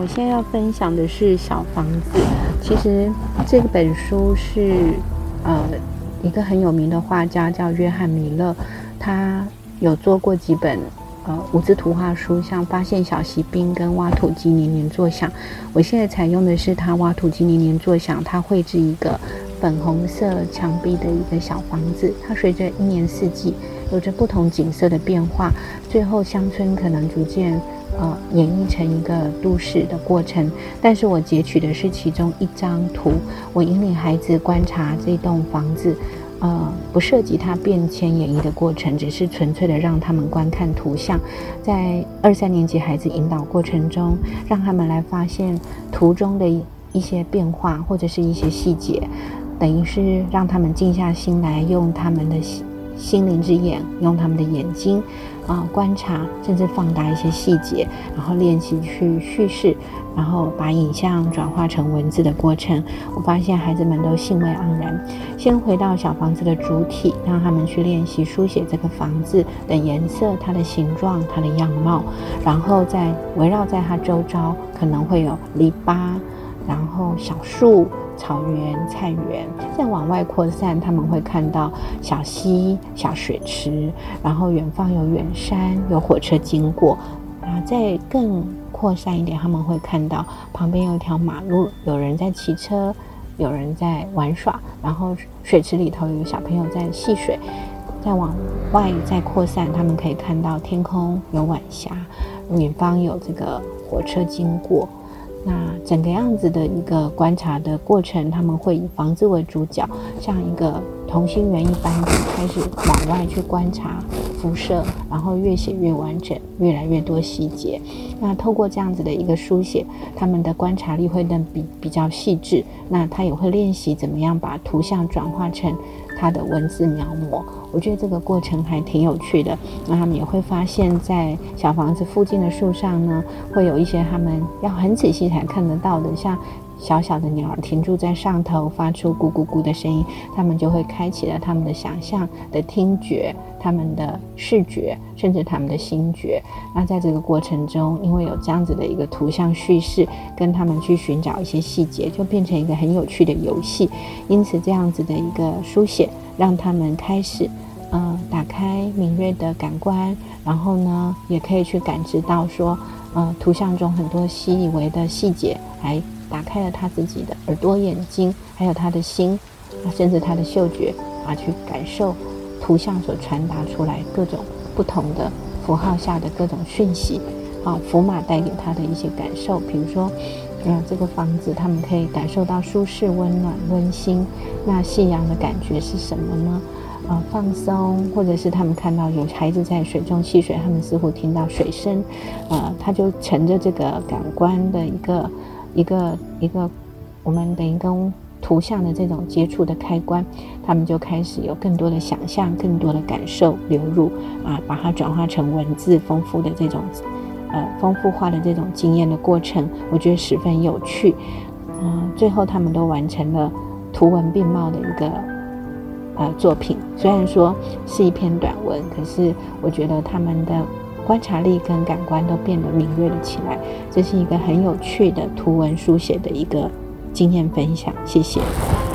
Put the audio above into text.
我现在要分享的是小房子。其实这本书是呃一个很有名的画家叫约翰米勒，他有做过几本呃五字图画书，像发现小锡兵跟挖土机年年作响。我现在采用的是他挖土机年年作响，他绘制一个粉红色墙壁的一个小房子，它随着一年四季有着不同景色的变化，最后乡村可能逐渐。呃，演绎成一个都市的过程，但是我截取的是其中一张图，我引领孩子观察这栋房子，呃，不涉及它变迁演绎的过程，只是纯粹的让他们观看图像，在二三年级孩子引导过程中，让他们来发现图中的一些变化或者是一些细节，等于是让他们静下心来，用他们的心。灵之眼，用他们的眼睛啊观察，甚至放大一些细节，然后练习去叙事，然后把影像转化成文字的过程。我发现孩子们都兴味盎然。先回到小房子的主体，让他们去练习书写这个房子的颜色、它的形状、它的样貌，然后再围绕在它周遭，可能会有篱笆，然后小树。草原、菜园，再往外扩散，他们会看到小溪、小水池，然后远方有远山，有火车经过。然后，再更扩散一点，他们会看到旁边有一条马路，有人在骑车，有人在玩耍，然后水池里头有小朋友在戏水。再往外再扩散，他们可以看到天空有晚霞，远方有这个火车经过。那整个样子的一个观察的过程，他们会以房子为主角，像一个同心圆一般的开始往外去观察。辐射，然后越写越完整，越来越多细节。那透过这样子的一个书写，他们的观察力会更比比较细致。那他也会练习怎么样把图像转化成。他的文字描摹，我觉得这个过程还挺有趣的。那他们也会发现，在小房子附近的树上呢，会有一些他们要很仔细才看得到的，像。小小的鸟儿停住在上头，发出咕咕咕的声音，他们就会开启了他们的想象的听觉、他们的视觉，甚至他们的心觉。那在这个过程中，因为有这样子的一个图像叙事，跟他们去寻找一些细节，就变成一个很有趣的游戏。因此，这样子的一个书写，让他们开始，嗯，打开敏锐的感官，然后呢，也可以去感知到说，嗯，图像中很多习以为的细节，还。打开了他自己的耳朵、眼睛，还有他的心，啊，甚至他的嗅觉，啊，去感受图像所传达出来各种不同的符号下的各种讯息，啊，符码带给他的一些感受。比如说，嗯，这个房子，他们可以感受到舒适、温暖、温馨。那夕阳的感觉是什么呢？啊，放松，或者是他们看到有孩子在水中戏水，他们似乎听到水声，呃，他就乘着这个感官的一个。一个一个，我们等于跟图像的这种接触的开关，他们就开始有更多的想象，更多的感受流入啊，把它转化成文字，丰富的这种呃丰富化的这种经验的过程，我觉得十分有趣。嗯，最后他们都完成了图文并茂的一个呃作品，虽然说是一篇短文，可是我觉得他们的。观察力跟感官都变得敏锐了起来，这是一个很有趣的图文书写的一个经验分享。谢谢。